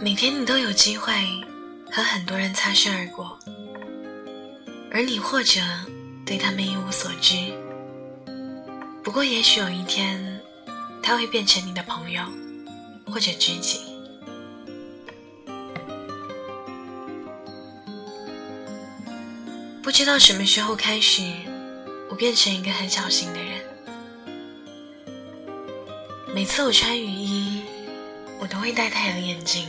每天你都有机会和很多人擦身而过，而你或者对他们一无所知。不过，也许有一天，他会变成你的朋友或者知己。不知道什么时候开始，我变成一个很小心的人。每次我穿雨衣，我都会戴太阳眼镜。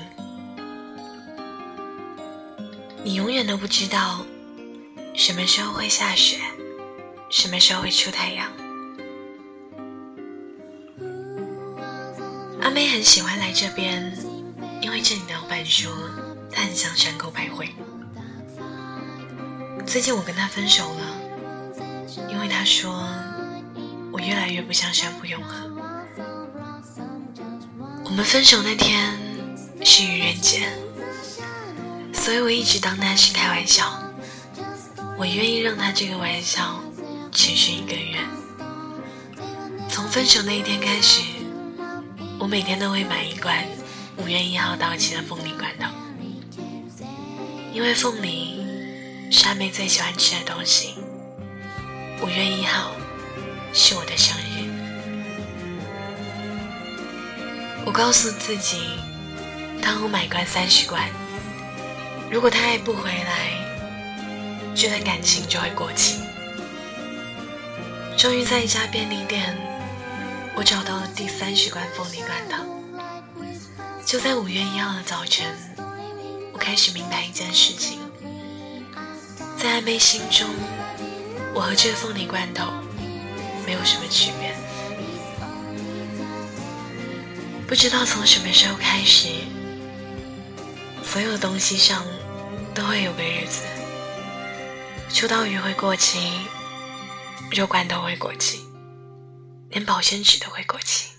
你永远都不知道什么时候会下雪，什么时候会出太阳。阿妹很喜欢来这边，因为这里的老板说他很像山沟百惠。最近我跟他分手了，因为他说我越来越不像山浦永和。我们分手那天是愚人节，所以我一直当他是开玩笑。我愿意让他这个玩笑持续一个月。从分手那一天开始，我每天都会买一罐五月一号到期的凤梨罐头，因为凤梨是阿妹最喜欢吃的东西。五月一号是我的生日。我告诉自己，当我买罐三十罐，如果他还不回来，这段感情就会过期。终于在一家便利店，我找到了第三十罐凤梨罐头。就在五月一号的早晨，我开始明白一件事情：在暧昧心中，我和这个凤梨罐头没有什么区别。不知道从什么时候开始，所有东西上都会有个日子。秋刀鱼会过期，肉罐头会过期，连保鲜纸都会过期。